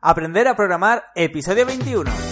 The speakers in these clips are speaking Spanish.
Aprender a programar, episodio 21.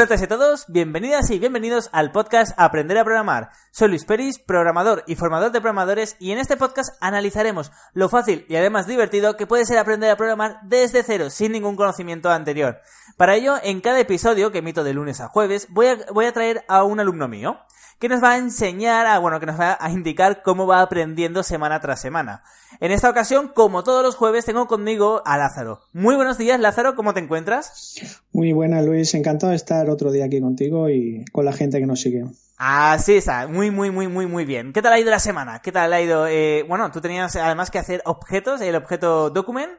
Hola a todos, bienvenidas y bienvenidos al podcast Aprender a Programar. Soy Luis Peris, programador y formador de programadores y en este podcast analizaremos lo fácil y además divertido que puede ser aprender a programar desde cero, sin ningún conocimiento anterior. Para ello, en cada episodio, que emito de lunes a jueves, voy a, voy a traer a un alumno mío que nos va a enseñar, a, bueno, que nos va a indicar cómo va aprendiendo semana tras semana. En esta ocasión, como todos los jueves, tengo conmigo a Lázaro. Muy buenos días, Lázaro, ¿cómo te encuentras? Muy buena, Luis. Encantado de estar otro día aquí contigo y con la gente que nos sigue. Así está, muy, muy, muy, muy, muy bien. ¿Qué tal ha ido la semana? ¿Qué tal ha ido? Eh, bueno, tú tenías además que hacer objetos, el objeto document.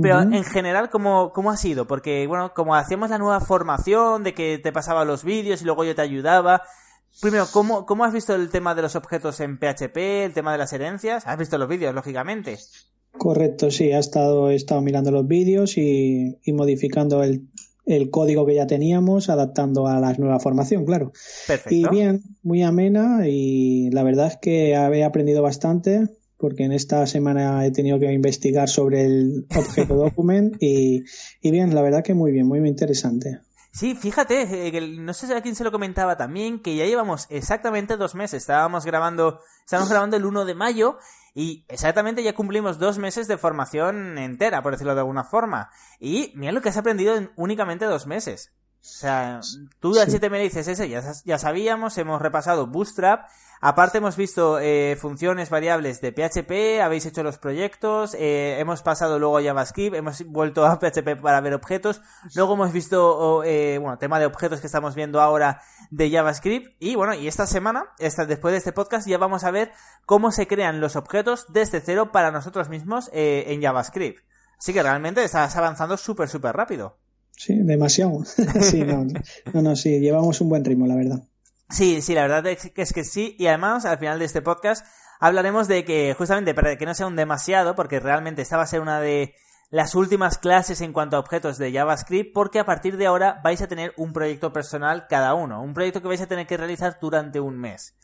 Pero en general, ¿cómo, ¿cómo ha sido? Porque, bueno, como hacíamos la nueva formación de que te pasaba los vídeos y luego yo te ayudaba, Primero, ¿cómo, ¿cómo has visto el tema de los objetos en PHP, el tema de las herencias? ¿Has visto los vídeos, lógicamente? Correcto, sí, he estado, he estado mirando los vídeos y, modificando el, código que ya teníamos, adaptando a la nueva formación, claro. Perfecto. Y bien, muy amena y la verdad es que he aprendido bastante porque en esta semana he tenido que investigar sobre el objeto document y, y bien, la verdad que muy bien, muy, muy interesante. Sí, fíjate, eh, no sé a quién se lo comentaba también, que ya llevamos exactamente dos meses. Estábamos grabando, estábamos grabando el 1 de mayo y exactamente ya cumplimos dos meses de formación entera, por decirlo de alguna forma. Y mira lo que has aprendido en únicamente dos meses. O sea, tú de HTML dices ese, ya, ya sabíamos, hemos repasado Bootstrap, aparte hemos visto eh, funciones variables de PHP, habéis hecho los proyectos, eh, hemos pasado luego a JavaScript, hemos vuelto a PHP para ver objetos, luego hemos visto, eh, bueno, tema de objetos que estamos viendo ahora de JavaScript, y bueno, y esta semana, esta, después de este podcast, ya vamos a ver cómo se crean los objetos desde cero para nosotros mismos en JavaScript. Así que realmente estás avanzando súper, súper rápido. Sí, demasiado. sí, no, no, sí, llevamos un buen ritmo, la verdad. Sí, sí, la verdad es que, es que sí. Y además, al final de este podcast, hablaremos de que, justamente, para que no sea un demasiado, porque realmente esta va a ser una de las últimas clases en cuanto a objetos de JavaScript, porque a partir de ahora vais a tener un proyecto personal cada uno, un proyecto que vais a tener que realizar durante un mes.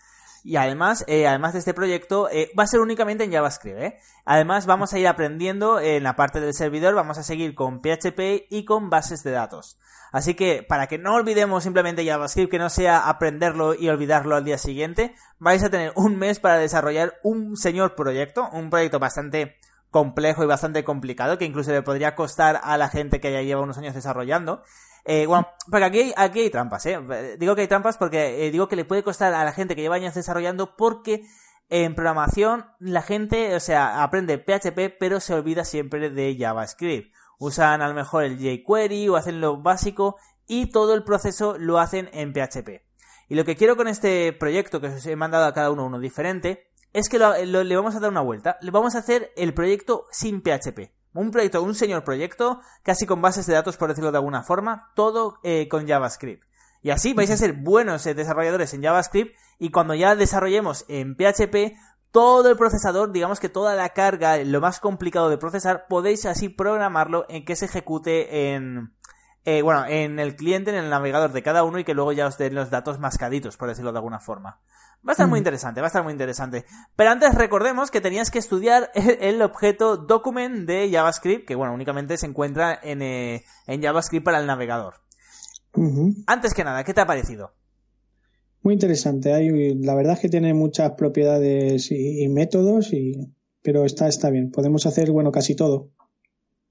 Y además, eh, además de este proyecto, eh, va a ser únicamente en JavaScript. ¿eh? Además, vamos a ir aprendiendo en la parte del servidor, vamos a seguir con PHP y con bases de datos. Así que, para que no olvidemos simplemente JavaScript, que no sea aprenderlo y olvidarlo al día siguiente, vais a tener un mes para desarrollar un señor proyecto, un proyecto bastante complejo y bastante complicado, que incluso le podría costar a la gente que ya lleva unos años desarrollando. Eh, bueno, hay, aquí hay trampas, ¿eh? Digo que hay trampas porque eh, digo que le puede costar a la gente que lleva años desarrollando porque en programación la gente, o sea, aprende PHP pero se olvida siempre de JavaScript. Usan a lo mejor el jQuery o hacen lo básico y todo el proceso lo hacen en PHP. Y lo que quiero con este proyecto que os he mandado a cada uno uno diferente es que le vamos a dar una vuelta. Le vamos a hacer el proyecto sin PHP. Un proyecto, un señor proyecto, casi con bases de datos, por decirlo de alguna forma, todo eh, con JavaScript. Y así vais a ser buenos eh, desarrolladores en JavaScript y cuando ya desarrollemos en PHP, todo el procesador, digamos que toda la carga, lo más complicado de procesar, podéis así programarlo en que se ejecute en, eh, bueno, en el cliente, en el navegador de cada uno y que luego ya os den los datos mascaditos, por decirlo de alguna forma. Va a estar muy interesante, va a estar muy interesante. Pero antes recordemos que tenías que estudiar el, objeto document de JavaScript, que bueno, únicamente se encuentra en, eh, JavaScript para el navegador. Antes que nada, ¿qué te ha parecido? Muy interesante. Hay, la verdad es que tiene muchas propiedades y, métodos, y, pero está, está bien. Podemos hacer, bueno, casi todo.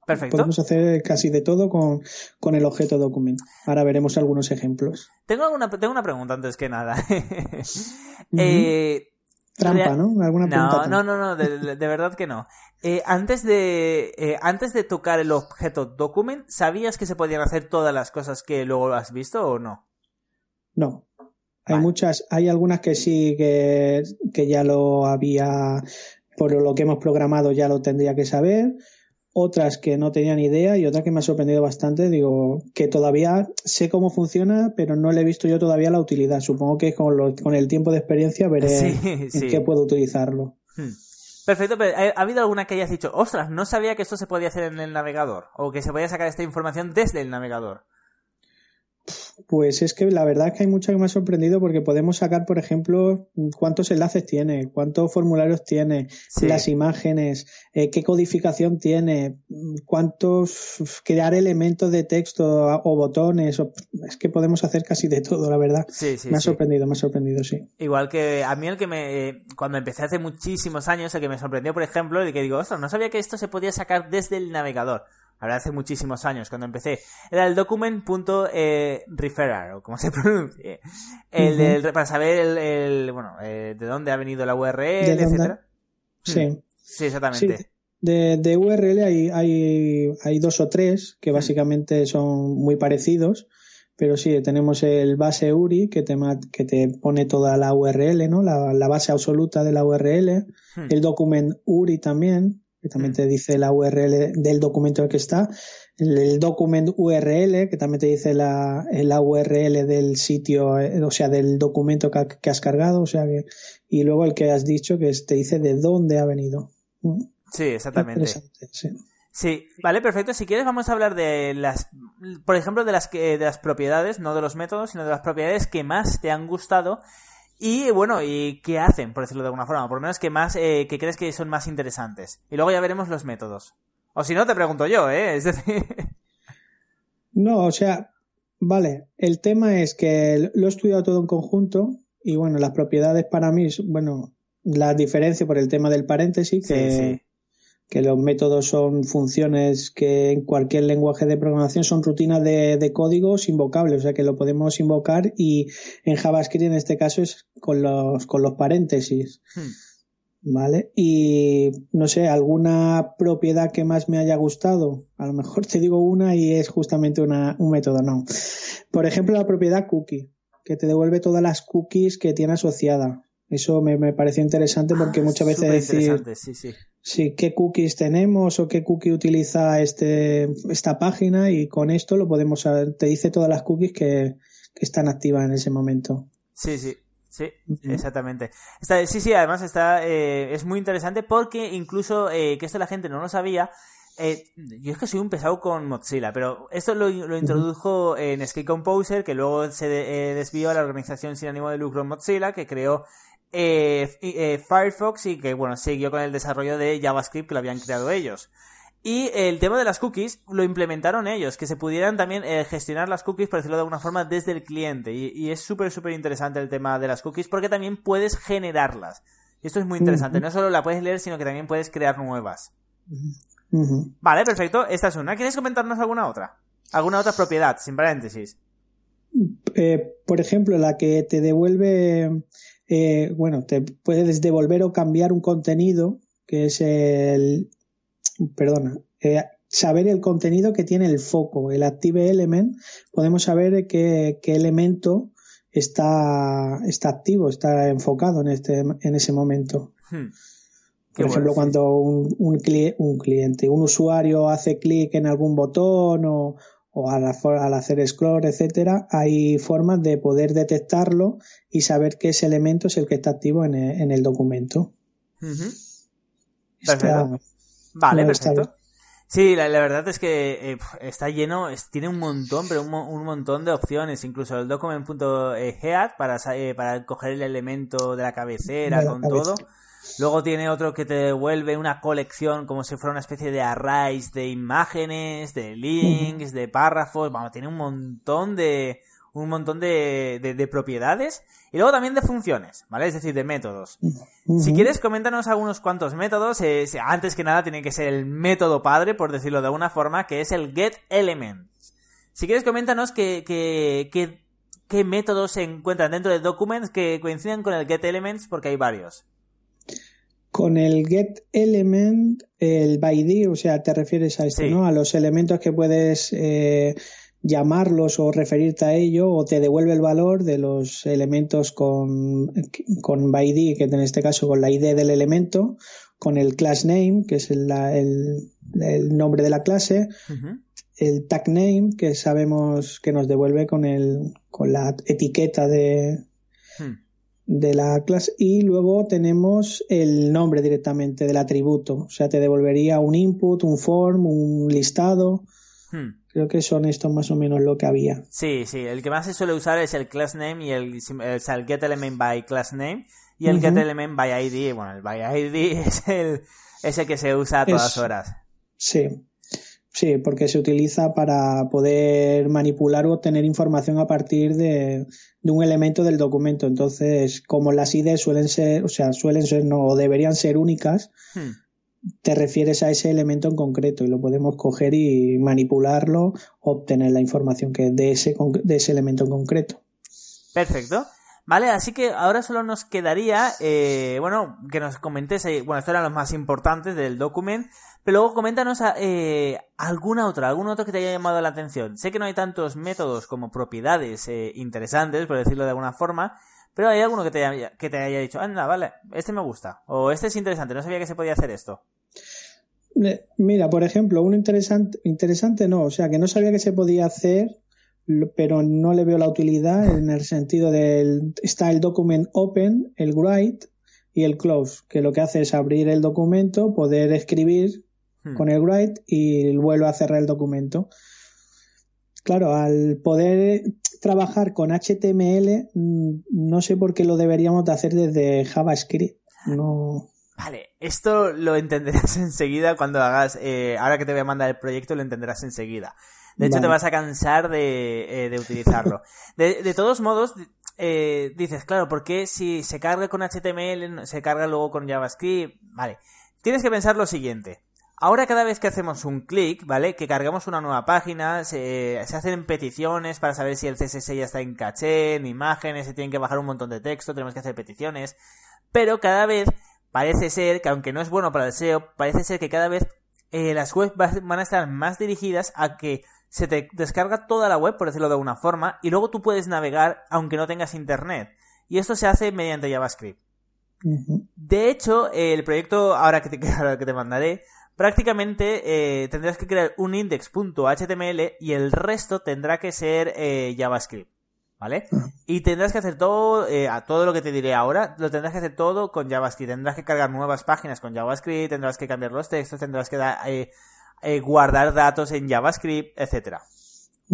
Perfecto. Podemos hacer casi de todo con, con el objeto document. Ahora veremos algunos ejemplos. Tengo, alguna, tengo una pregunta antes que nada. eh, Trampa, ¿no? ¿Alguna no, no, no, no, de, verdad que no. Eh, antes, de, eh, antes de tocar el objeto document, ¿sabías que se podían hacer todas las cosas que luego has visto o no? No. Hay muchas, hay algunas que sí que, que ya lo había, por lo que hemos programado ya lo tendría que saber otras que no tenía ni idea y otra que me ha sorprendido bastante. Digo, que todavía sé cómo funciona, pero no le he visto yo todavía la utilidad. Supongo que con, con el tiempo de experiencia veré en qué puedo utilizarlo. Hmm. Perfecto, pero ¿ha habido alguna que hayas dicho, ostras, no sabía que esto se podía hacer en el navegador? O que se podía sacar esta información desde el navegador. Pues es que la verdad es que hay mucho que me ha sorprendido porque podemos sacar, por ejemplo, cuántos enlaces tiene, cuántos formularios tiene, las imágenes, eh, qué codificación tiene, cuántos crear elementos de texto o botones. es que podemos hacer casi de todo, la verdad. Sí, sí, me ha sorprendido, me ha sorprendido, sí. Igual que a mí el que me, cuando empecé hace muchísimos años, el que me sorprendió, por ejemplo, el que digo, ostras, no sabía que esto se podía sacar desde el navegador ahora hace muchísimos años, cuando empecé, era el document.referrar, o como se pronuncie, el, para saber el, bueno, eh, de dónde ha venido la URL, etcétera. Sí. Hmm. Sí, exactamente. De, de, URL hay, hay, hay dos o tres que hmm. básicamente son muy parecidos, pero sí, tenemos el base URI que te, que te pone toda la URL, ¿no? La, la base absoluta de la URL, hmm. el document URI también, que también te dice la URL del documento en el que está, el, documento URL, que también te dice la, la URL del sitio, eh, o sea, del documento que, has cargado, o sea, que, y luego el que has dicho que te dice de dónde ha venido. Mm. Sí, exactamente. Sí. sí. vale, perfecto. Si quieres vamos a hablar de las, por ejemplo, de las, de las propiedades, no de los métodos, sino de las propiedades que más te han gustado y bueno, ¿y qué hacen, por decirlo de alguna forma? Por lo menos que más, eh, que crees que son más interesantes. Y luego ya veremos los métodos. O si no, te pregunto yo, ¿eh? Es decir... No, o sea, vale. El tema es que lo he estudiado todo en conjunto y bueno, las propiedades para mí, bueno, la diferencia por el tema del paréntesis, que, que los métodos son funciones que en cualquier lenguaje de programación son rutinas de, de, códigos invocables, o sea que lo podemos invocar y en JavaScript en este caso es con los, con los paréntesis. Hmm. ¿Vale? Y no sé, alguna propiedad que más me haya gustado. A lo mejor te digo una y es justamente una, un método, no. Por ejemplo, la propiedad cookie, que te devuelve todas las cookies que tiene asociada. Eso me, me pareció interesante porque ah, muchas veces decir sí, sí. Sí, qué cookies tenemos o qué cookie utiliza este, esta página y con esto lo podemos te dice todas las cookies que, que están activas en ese momento. Sí, sí. Sí, exactamente. Está, sí, sí, además está, eh, es muy interesante porque incluso eh, que esto la gente no lo sabía, eh, yo es que soy un pesado con Mozilla, pero esto lo, lo introdujo en Skate Composer, que luego se desvió a la organización sin ánimo de lucro Mozilla, que creó eh, eh, Firefox y que, bueno, siguió con el desarrollo de JavaScript que lo habían creado ellos. Y el tema de las cookies lo implementaron ellos, que se pudieran también eh, gestionar las cookies, por decirlo de alguna forma, desde el cliente. Y, es súper, súper interesante el tema de las cookies porque también puedes generarlas. Y esto es muy interesante. No solo la puedes leer, sino que también puedes crear nuevas. Vale, perfecto. Esta es una. ¿Quieres comentarnos alguna otra? ¿Alguna otra propiedad, sin paréntesis? por ejemplo, la que te devuelve eh, bueno, te puedes devolver o cambiar un contenido, que es el, perdona, eh, saber el contenido que tiene el foco, el Active Element, podemos saber qué, qué elemento está, está activo, está enfocado en, este, en ese momento. Hmm. Por ejemplo, cuando un, un, cliente, un usuario hace clic en algún botón o, o al, al, hacer scroll, etcétera, hay formas de poder detectarlo y saber qué ese elemento es el que está activo en el, documento. perfecto. vale, perfecto. Sí, la, verdad es que eh, está lleno, tiene un montón, pero un, un, montón de opciones. Incluso el document.head para, eh, para coger el elemento de la cabecera con todo. Luego tiene otro que te devuelve una colección como si fuera una especie de arrays de imágenes, de links, de párrafos. Vamos, tiene un montón de un montón de, de, propiedades y luego también de funciones, ¿vale? Es decir, de métodos. Si quieres, coméntanos algunos cuantos métodos. Antes que nada, tiene que ser el método padre, por decirlo de alguna forma, que es el getElements. Si quieres, coméntanos qué, qué, qué métodos se encuentran dentro de Documents que coinciden con el getElements, porque hay varios. Con el get element, el by o sea, te refieres a esto, ¿no? A los elementos que puedes eh, llamarlos o referirte a ello, o te devuelve el valor de los elementos con, con by que en este caso con la ID del elemento, con el class name, que es el, el, nombre de la clase, el tag name, que sabemos que nos devuelve con, el, con la etiqueta de, hmm de la clase y luego tenemos el nombre directamente del atributo. O sea, te devolvería un input, un form, un listado. Hmm. Creo que son estos más o menos lo que había. Sí, sí. El que más se suele usar es el class name y el, el get element by class name y el get element by ID. Bueno, el by ID es el, es el que se usa a todas horas. Sí. Sí, porque se utiliza para poder manipular o obtener información a partir de, un elemento del documento. Entonces, como las IDs suelen ser, o sea, suelen ser, no, o deberían ser únicas, hmm. te refieres a ese elemento en concreto y lo podemos coger y manipularlo, obtener la información que de ese, de ese elemento en concreto. Perfecto. Vale, así que ahora solo nos quedaría, eh, bueno, que nos comentes, eh, bueno, estos eran los más importantes del documento, pero luego coméntanos eh, alguna otra, algún otro que te haya llamado la atención. Sé que no hay tantos métodos como propiedades interesantes, por decirlo de alguna forma, pero hay alguno que te, haya, que te haya dicho, anda, vale, este me gusta, o este es interesante, no sabía que se podía hacer esto. Mira, por ejemplo, uno interesante, interesante no, o sea, que no sabía que se podía hacer pero no le veo la utilidad en el sentido del está el document open, el write y el close, que lo que hace es abrir el documento, poder escribir hmm. con el write y vuelve a cerrar el documento. Claro, al poder trabajar con HTML, mm, no sé por qué lo deberíamos de hacer desde JavaScript. No. Vale, esto lo entenderás enseguida cuando hagas, eh, ahora que te voy a mandar el proyecto, lo entenderás enseguida. De hecho, te vas a cansar de, eh, utilizarlo. De, todos modos, eh, dices, claro, ¿por qué si se carga con HTML, se carga luego con JavaScript? Vale. Tienes que pensar lo siguiente. Ahora cada vez que hacemos un clic, ¿vale? Que cargamos una nueva página, se, se, hacen peticiones para saber si el CSS ya está en caché, en imágenes, se tienen que bajar un montón de texto, tenemos que hacer peticiones. Pero cada vez parece ser que aunque no es bueno para el SEO, parece ser que cada vez eh, las webs van a estar más dirigidas a que se te descarga toda la web, por decirlo de alguna forma, y luego tú puedes navegar aunque no tengas internet. Y esto se hace mediante JavaScript. De hecho, el proyecto, ahora que te, que te mandaré, prácticamente eh, tendrás que crear un index.html y el resto tendrá que ser eh, JavaScript. ¿Vale? Y tendrás que hacer todo, eh, todo lo que te diré ahora, lo tendrás que hacer todo con JavaScript. Tendrás que cargar nuevas páginas con JavaScript, tendrás que cambiar los textos, tendrás que dar, eh, guardar datos en JavaScript, etcétera.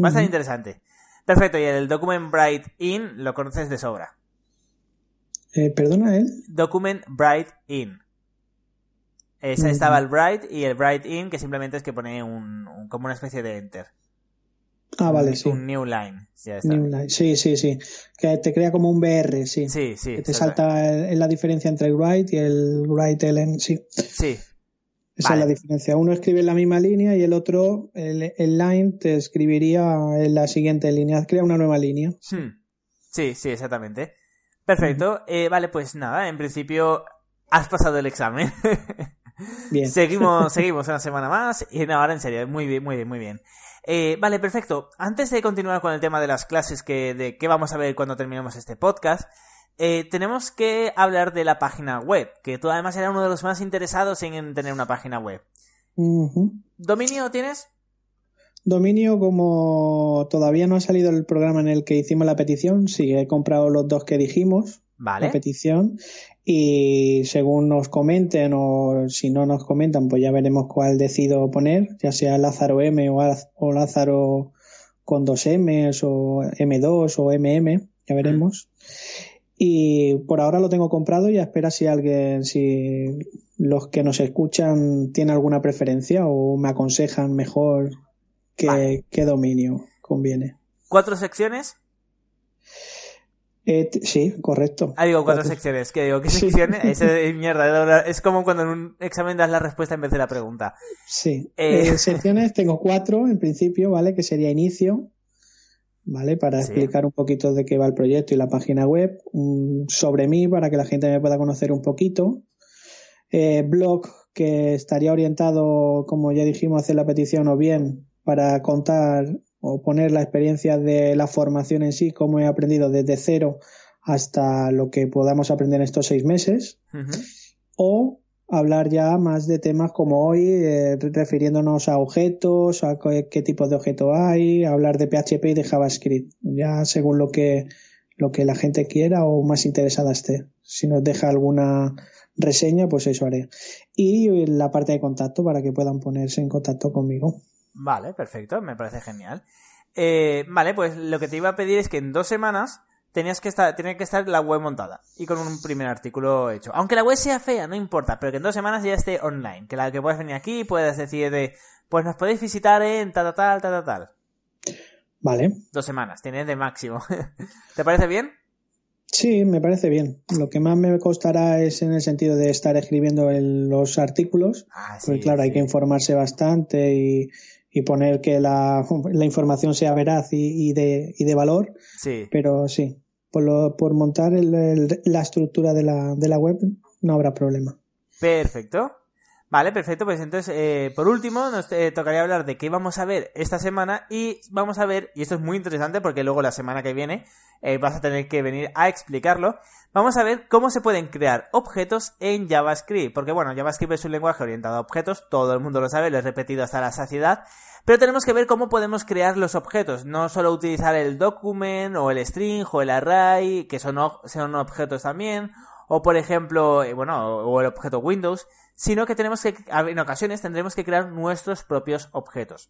Va a ser interesante. Perfecto, y el Document Bright In lo conoces de sobra. Eh, ¿Perdona él? Document Bright In. Esa estaba el Bright y el Bright In, que simplemente es que pone un, como una especie de enter. Ah, vale, sí. Un new line. New line. Sí, sí, sí. Que te crea como un BR, sí. Sí, sí. Que te salta la diferencia entre el write y el write ln, sí. Sí, esa es la diferencia. Uno escribe en la misma línea y el otro, el, line, te escribiría en la siguiente línea. Crea una nueva línea. Hmm. Sí, sí, exactamente. Perfecto. Eh, vale, pues nada, en principio has pasado el examen. bien. Seguimos, seguimos una semana más y ahora en serio, muy bien, muy bien, muy bien. Eh, vale, perfecto. Antes de continuar con el tema de las clases que, de qué vamos a ver cuando terminemos este podcast, eh, tenemos que hablar de la página web, que tú además eras uno de los más interesados en tener una página web. ¿Dominio tienes? Dominio, como todavía no ha salido el programa en el que hicimos la petición, sí, he comprado los dos que dijimos, vale. la petición, y según nos comenten o si no nos comentan, pues ya veremos cuál decido poner, ya sea Lázaro M o, Lázaro con dos M's o M2 o MM, ya veremos. Y por ahora lo tengo comprado y a espera si alguien, si los que nos escuchan tienen alguna preferencia o me aconsejan mejor qué, dominio conviene. ¿Cuatro secciones? Eh, sí, correcto. Ah, digo cuatro, secciones. ¿Qué digo? ¿Qué secciones? es, mierda. Es como cuando en un examen das la respuesta en vez de la pregunta. Sí. Eh, eh, secciones tengo cuatro en principio, ¿vale? Que sería inicio, ¿vale? Para explicar un poquito de qué va el proyecto y la página web, sobre mí para que la gente me pueda conocer un poquito. Eh, blog que estaría orientado, como ya dijimos, hacer la petición o bien para contar o poner la experiencia de la formación en sí, cómo he aprendido desde cero hasta lo que podamos aprender en estos seis meses. O hablar ya más de temas como hoy, eh, refiriéndonos a objetos, a qué, tipo de objeto hay, hablar de PHP y de JavaScript, ya según lo que lo que la gente quiera o más interesada esté. Si nos deja alguna reseña, pues eso haré. Y la parte de contacto para que puedan ponerse en contacto conmigo. Vale, perfecto, me parece genial. Eh, vale, pues lo que te iba a pedir es que en dos semanas tenías que estar, que estar la web montada y con un primer artículo hecho. Aunque la web sea fea, no importa, pero que en dos semanas ya esté online. Que la que puedas venir aquí y puedas decir de, pues nos podéis visitar en tal, tal, tal, tal, tal. Vale. Dos semanas, tienes de máximo. ¿Te parece bien? Sí, me parece bien. Lo que más me costará es en el sentido de estar escribiendo los artículos. Ah, porque claro, hay que informarse bastante y, poner que la, información sea veraz y, de, y de valor. Sí. Pero sí, por, por montar la estructura de la, de la web no habrá problema. Perfecto. Vale, perfecto. Pues entonces, eh, por último, nos eh, tocaría hablar de qué vamos a ver esta semana y vamos a ver, y esto es muy interesante porque luego la semana que viene eh, vas a tener que venir a explicarlo, vamos a ver cómo se pueden crear objetos en JavaScript. Porque bueno, JavaScript es un lenguaje orientado a objetos, todo el mundo lo sabe, lo he repetido hasta la saciedad, pero tenemos que ver cómo podemos crear los objetos, no solo utilizar el document o el string o el array, que son, son objetos también, o por ejemplo, bueno, o el objeto Windows, sino que tenemos que, en ocasiones tendremos que crear nuestros propios objetos.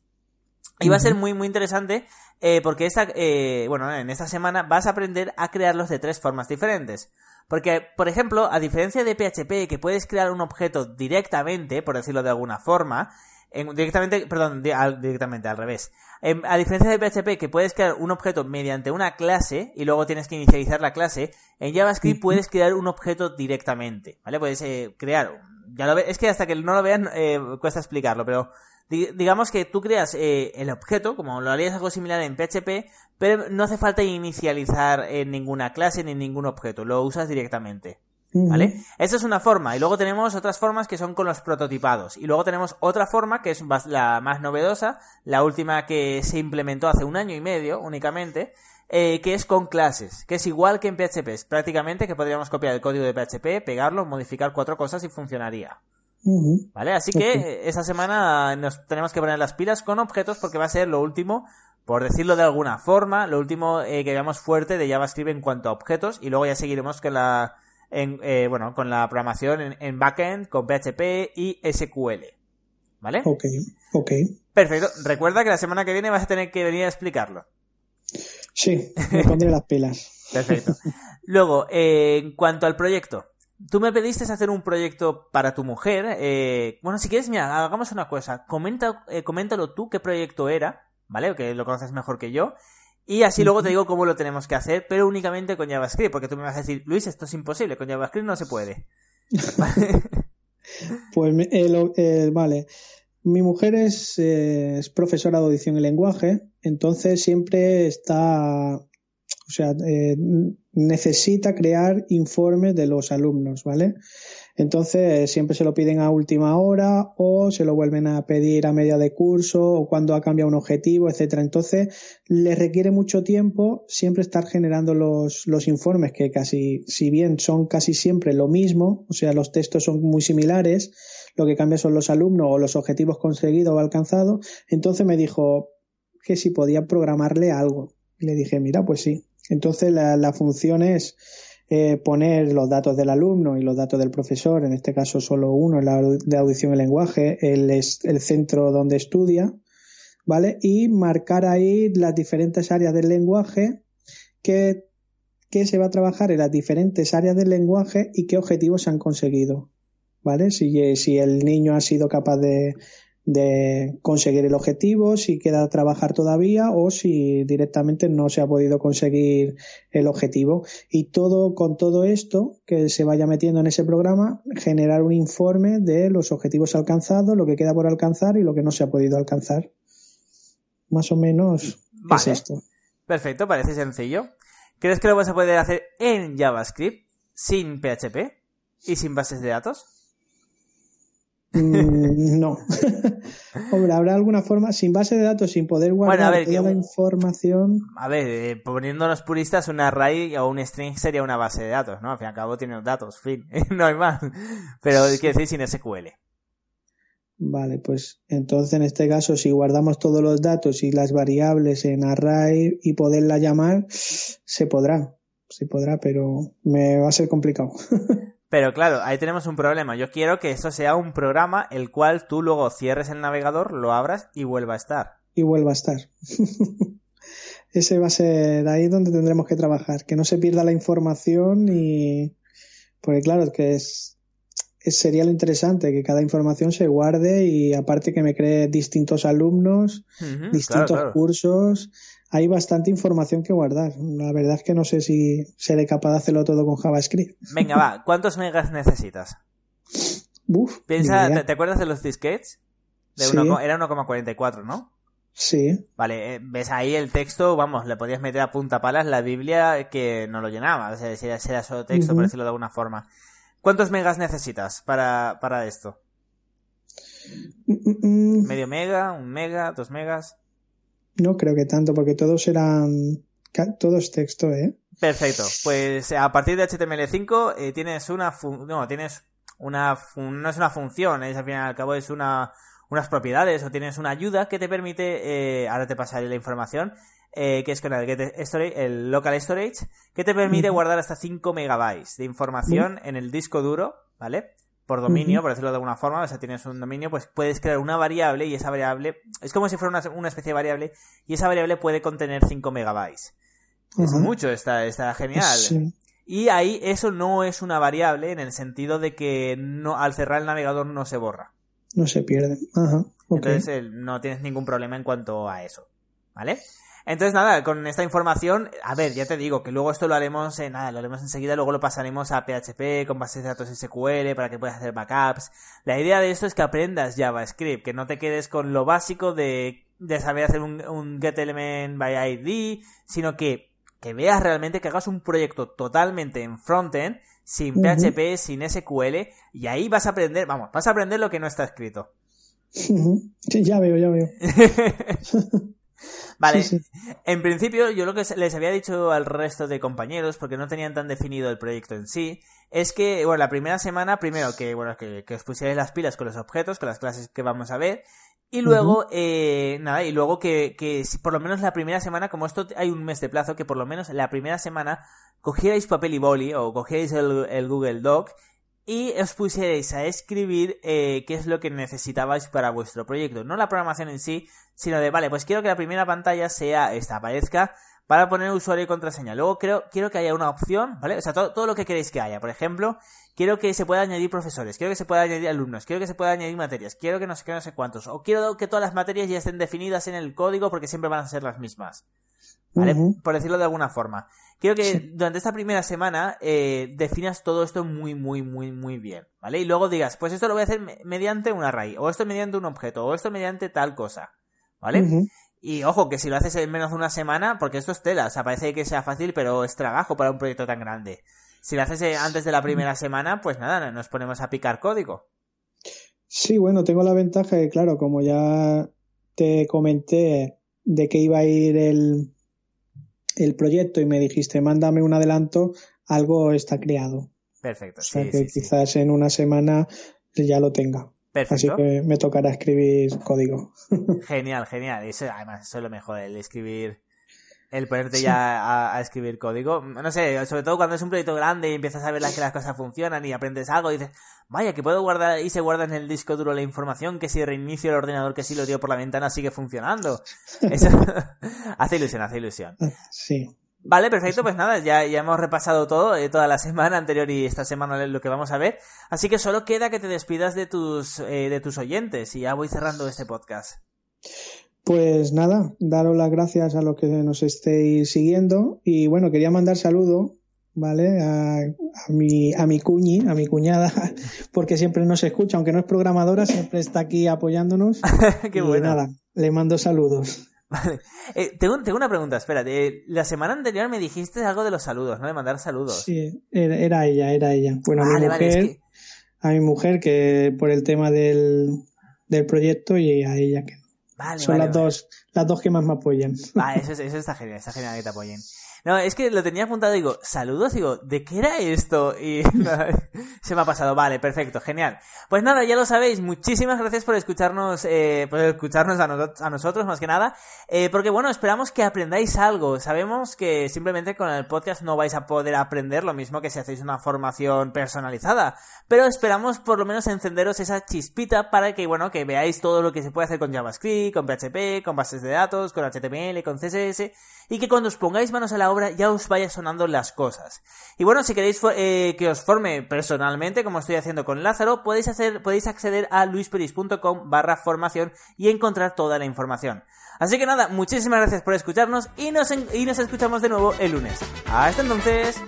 Y va a ser muy, muy interesante eh, porque esta, eh, bueno, en esta semana vas a aprender a crearlos de tres formas diferentes. Porque, por ejemplo, a diferencia de PHP, que puedes crear un objeto directamente, por decirlo de alguna forma, directamente, perdón, directamente al revés. a diferencia de PHP, que puedes crear un objeto mediante una clase y luego tienes que inicializar la clase, en JavaScript puedes crear un objeto directamente, ¿vale? Puedes eh, crear ya lo es que hasta que no lo vean eh, cuesta explicarlo, pero digamos que tú creas eh, el objeto, como lo harías algo similar en PHP, pero no hace falta inicializar en ninguna clase ni ningún objeto, lo usas directamente. ¿Vale? Esa es una forma. Y luego tenemos otras formas que son con los prototipados. Y luego tenemos otra forma que es la más novedosa, la última que se implementó hace un año y medio únicamente, eh, que es con clases, que es igual que en PHP, es prácticamente que podríamos copiar el código de PHP, pegarlo, modificar cuatro cosas y funcionaría. ¿Vale? Así que esa semana nos tenemos que poner las pilas con objetos porque va a ser lo último, por decirlo de alguna forma, lo último eh, que veamos fuerte de JavaScript en cuanto a objetos y luego ya seguiremos con la, eh, bueno, con la programación en, en, backend, con PHP y SQL. ¿Vale? Ok, ok. Perfecto. Recuerda que la semana que viene vas a tener que venir a explicarlo. Sí, me pondré las pilas. Perfecto. Luego, eh, en cuanto al proyecto, tú me pediste hacer un proyecto para tu mujer. Eh, bueno, si quieres, mira, hagamos una cosa. Comenta, eh, coméntalo tú qué proyecto era, ¿vale? Que lo conoces mejor que yo. Y así luego te digo cómo lo tenemos que hacer, pero únicamente con JavaScript, porque tú me vas a decir, Luis, esto es imposible, con JavaScript no se puede. pues, vale. Mi mujer es, es profesora de audición y lenguaje entonces siempre está, o sea, eh, necesita crear informes de los alumnos, ¿vale? Entonces siempre se lo piden a última hora o se lo vuelven a pedir a media de curso o cuando ha cambiado un objetivo, etcétera. Entonces le requiere mucho tiempo siempre estar generando los, los informes que casi, si bien son casi siempre lo mismo, o sea, los textos son muy similares, lo que cambia son los alumnos o los objetivos conseguidos o alcanzados. Entonces me dijo, que si podía programarle algo. Y le dije, mira, pues sí. Entonces la, función es eh, poner los datos del alumno y los datos del profesor, en este caso solo uno, la de audición y lenguaje, el, el centro donde estudia, ¿vale? Y marcar ahí las diferentes áreas del lenguaje que, que se va a trabajar en las diferentes áreas del lenguaje y qué objetivos se han conseguido, ¿vale? Si, si el niño ha sido capaz de, de conseguir el objetivo, si queda trabajar todavía o si directamente no se ha podido conseguir el objetivo. Y todo, con todo esto que se vaya metiendo en ese programa, generar un informe de los objetivos alcanzados, lo que queda por alcanzar y lo que no se ha podido alcanzar. Más o menos es esto. Perfecto, parece sencillo. ¿Crees que lo vas a poder hacer en JavaScript sin PHP y sin bases de datos? Mm, no. Hombre, habrá alguna forma, sin base de datos, sin poder guardar toda la información. A ver, eh, poniéndonos puristas, un array o un string sería una base de datos, ¿no? Al fin y al cabo tiene datos, fin, no hay más. Pero quiere decir sin SQL. Vale, pues entonces en este caso, si guardamos todos los datos y las variables en array y poderla llamar, se podrá. sí podrá, pero me va a ser complicado. Pero claro, ahí tenemos un problema. Yo quiero que esto sea un programa el cual tú luego cierres el navegador, lo abras y vuelva a estar. Y vuelva a estar. Ese va a ser ahí donde tendremos que trabajar, que no se pierda la información y... Porque claro, que es, sería lo interesante, que cada información se guarde y aparte que me cree distintos alumnos, distintos cursos, hay bastante información que guardar. La verdad es que no sé si seré capaz de hacerlo todo con JavaScript. Venga, va, ¿cuántos megas necesitas? Uf, Piensa, ¿te, acuerdas de los disquets? De era 1,44, ¿no? Sí. Vale, eh, ves ahí el texto, vamos, le podías meter a punta palas la Biblia que no lo llenaba, o sea, si era, solo texto, por decirlo de alguna forma. ¿Cuántos megas necesitas para, para esto? Mm, mm, mm. ¿Medio mega? ¿Un mega? ¿Dos megas? No creo que tanto, porque todos eran. Todo es texto, ¿eh? Perfecto. Pues a partir de HTML5 eh, tienes una. No, tienes una. No es una función, es al fin y al cabo es una unas propiedades o tienes una ayuda que te permite, eh, ahora te pasaré la información, eh, que es con el, get storage, el local storage, que te permite guardar hasta 5 megabytes de información en el disco duro, ¿vale? Por dominio, por decirlo de alguna forma, o sea, tienes un dominio, pues puedes crear una variable y esa variable es como si fuera una, especie de variable y esa variable puede contener 5 megabytes. Es mucho, está, está genial. Y ahí eso no es una variable en el sentido de que no, al cerrar el navegador no se borra. No se pierde. Ajá. Entonces no tienes ningún problema en cuanto a eso. ¿Vale? Entonces, nada, con esta información, a ver, ya te digo que luego esto lo haremos, en, nada, lo haremos enseguida, luego lo pasaremos a PHP con bases de datos SQL para que puedas hacer backups. La idea de esto es que aprendas JavaScript, que no te quedes con lo básico de, de saber hacer un, un getElement by ID, sino que, que veas realmente que hagas un proyecto totalmente en frontend, sin PHP, sin SQL, y ahí vas a aprender, vamos, vas a aprender lo que no está escrito. Sí, ya veo, ya veo. Vale, en principio yo lo que les había dicho al resto de compañeros, porque no tenían tan definido el proyecto en sí, es que, bueno, la primera semana, primero que, bueno, que, os pusierais las pilas con los objetos, con las clases que vamos a ver, y luego, eh, nada, y luego que, que si por lo menos la primera semana, como esto hay un mes de plazo, que por lo menos la primera semana cogierais papel y boli o cogierais el Google Doc y os pusierais a escribir eh, qué es lo que necesitabais para vuestro proyecto. No la programación en sí, sino de, vale, pues quiero que la primera pantalla sea esta, aparezca para poner usuario y contraseña. Luego quiero, quiero que haya una opción, ¿vale? O sea, todo, todo, lo que queréis que haya. Por ejemplo, quiero que se pueda añadir profesores, quiero que se pueda añadir alumnos, quiero que se pueda añadir materias, quiero que no sé qué, no sé cuántos. O quiero que todas las materias ya estén definidas en el código porque siempre van a ser las mismas. ¿Vale? Por decirlo de alguna forma. Quiero que durante esta primera semana eh, definas todo esto muy, muy, muy, muy bien, ¿vale? Y luego digas, pues esto lo voy a hacer mediante un array, o esto mediante un objeto, o esto mediante tal cosa, ¿vale? Y ojo, que si lo haces en menos de una semana, porque esto es tela, o sea, parece que sea fácil, pero es trabajo para un proyecto tan grande. Si lo haces eh, antes de la primera semana, pues nada, nos ponemos a picar código. Sí, bueno, tengo la ventaja de, claro, como ya te comenté de que iba a ir el, el proyecto y me dijiste, mándame un adelanto, algo está creado. Perfecto. O sea que quizás en una semana ya lo tenga. Perfecto. Así que me tocará escribir código. Genial, genial. Eso, además, eso es lo mejor, el escribir el ponerte ya a, escribir código. No sé, sobre todo cuando es un proyecto grande y empiezas a ver que las cosas funcionan y aprendes algo y dices, vaya, que puedo guardar y se guarda en el disco duro la información, que si reinicio el ordenador que si lo dio por la ventana sigue funcionando. Eso hace ilusión, hace ilusión. Sí. Vale, perfecto, pues nada, ya, ya hemos repasado todo, eh, toda la semana anterior y esta semana lo que vamos a ver. Así que solo queda que te despidas de tus, eh, de tus oyentes y ya voy cerrando este podcast. Pues nada, daros las gracias a los que nos estéis siguiendo y bueno, quería mandar saludo, ¿vale? A, mi, a mi cuñi, a mi cuñada, porque siempre nos escucha, aunque no es programadora, siempre está aquí apoyándonos. Qué y nada, le mando saludos. Vale. Eh, tengo, tengo, una pregunta, espera. la semana anterior me dijiste algo de los saludos, ¿no? De mandar saludos. Sí, era, ella, era ella. Bueno, a mi mujer, a mi mujer que por el tema del, del proyecto y a ella que son las dos las dos que más me apoyen. Ah, eso, eso está genial, está genial que te apoyen. No, es que lo tenía apuntado, digo, saludos, digo, ¿de qué era esto? Y se me ha pasado, vale, perfecto, genial. Pues nada, ya lo sabéis, muchísimas gracias por escucharnos, eh, por escucharnos a, a, nosotros más que nada, eh, porque bueno, esperamos que aprendáis algo. Sabemos que simplemente con el podcast no vais a poder aprender lo mismo que si hacéis una formación personalizada, pero esperamos por lo menos encenderos esa chispita para que, bueno, que veáis todo lo que se puede hacer con JavaScript, con PHP, con bases de datos, con HTML, con CSS, y que cuando os pongáis manos a la ya os vaya sonando las cosas. Y bueno, si queréis eh, que os forme personalmente, como estoy haciendo con Lázaro, podéis, hacer, podéis acceder a luisperis.com barra formación y encontrar toda la información. Así que nada, muchísimas gracias por escucharnos y nos, y nos escuchamos de nuevo el lunes. Hasta entonces.